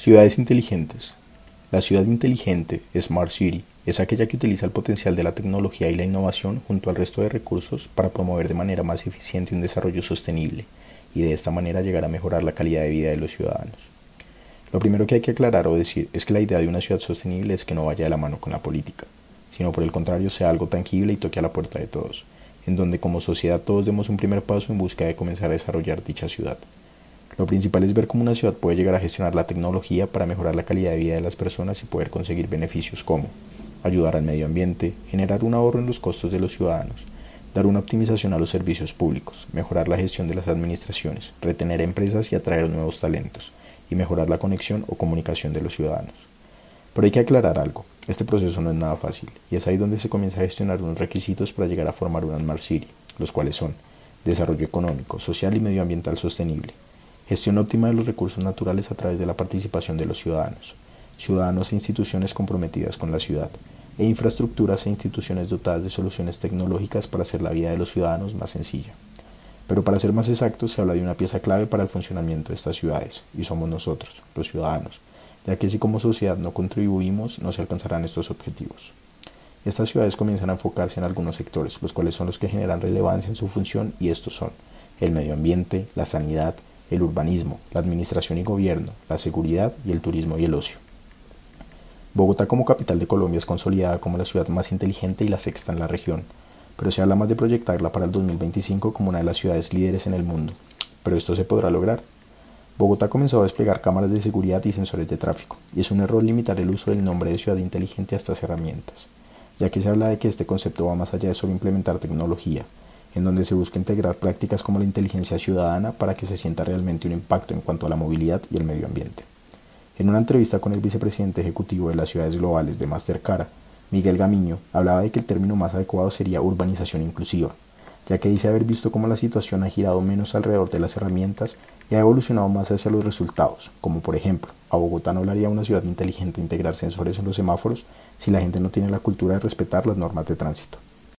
Ciudades inteligentes. La ciudad inteligente, Smart City, es aquella que utiliza el potencial de la tecnología y la innovación junto al resto de recursos para promover de manera más eficiente un desarrollo sostenible y de esta manera llegar a mejorar la calidad de vida de los ciudadanos. Lo primero que hay que aclarar o decir es que la idea de una ciudad sostenible es que no vaya de la mano con la política, sino por el contrario sea algo tangible y toque a la puerta de todos, en donde como sociedad todos demos un primer paso en busca de comenzar a desarrollar dicha ciudad. Lo principal es ver cómo una ciudad puede llegar a gestionar la tecnología para mejorar la calidad de vida de las personas y poder conseguir beneficios como ayudar al medio ambiente, generar un ahorro en los costos de los ciudadanos, dar una optimización a los servicios públicos, mejorar la gestión de las administraciones, retener empresas y atraer nuevos talentos, y mejorar la conexión o comunicación de los ciudadanos. Pero hay que aclarar algo, este proceso no es nada fácil, y es ahí donde se comienza a gestionar unos requisitos para llegar a formar una Smart City, los cuales son desarrollo económico, social y medioambiental sostenible, Gestión óptima de los recursos naturales a través de la participación de los ciudadanos. Ciudadanos e instituciones comprometidas con la ciudad. E infraestructuras e instituciones dotadas de soluciones tecnológicas para hacer la vida de los ciudadanos más sencilla. Pero para ser más exactos, se habla de una pieza clave para el funcionamiento de estas ciudades, y somos nosotros, los ciudadanos, ya que si como sociedad no contribuimos, no se alcanzarán estos objetivos. Estas ciudades comienzan a enfocarse en algunos sectores, los cuales son los que generan relevancia en su función, y estos son el medio ambiente, la sanidad, el urbanismo, la administración y gobierno, la seguridad y el turismo y el ocio. Bogotá como capital de Colombia es consolidada como la ciudad más inteligente y la sexta en la región, pero se habla más de proyectarla para el 2025 como una de las ciudades líderes en el mundo. Pero esto se podrá lograr. Bogotá comenzó a desplegar cámaras de seguridad y sensores de tráfico, y es un error limitar el uso del nombre de ciudad inteligente a estas herramientas, ya que se habla de que este concepto va más allá de solo implementar tecnología, en donde se busca integrar prácticas como la inteligencia ciudadana para que se sienta realmente un impacto en cuanto a la movilidad y el medio ambiente. En una entrevista con el vicepresidente ejecutivo de las ciudades globales de Mastercard, Miguel Gamiño, hablaba de que el término más adecuado sería urbanización inclusiva, ya que dice haber visto cómo la situación ha girado menos alrededor de las herramientas y ha evolucionado más hacia los resultados, como por ejemplo, a Bogotá no hablaría una ciudad inteligente integrar sensores en los semáforos si la gente no tiene la cultura de respetar las normas de tránsito.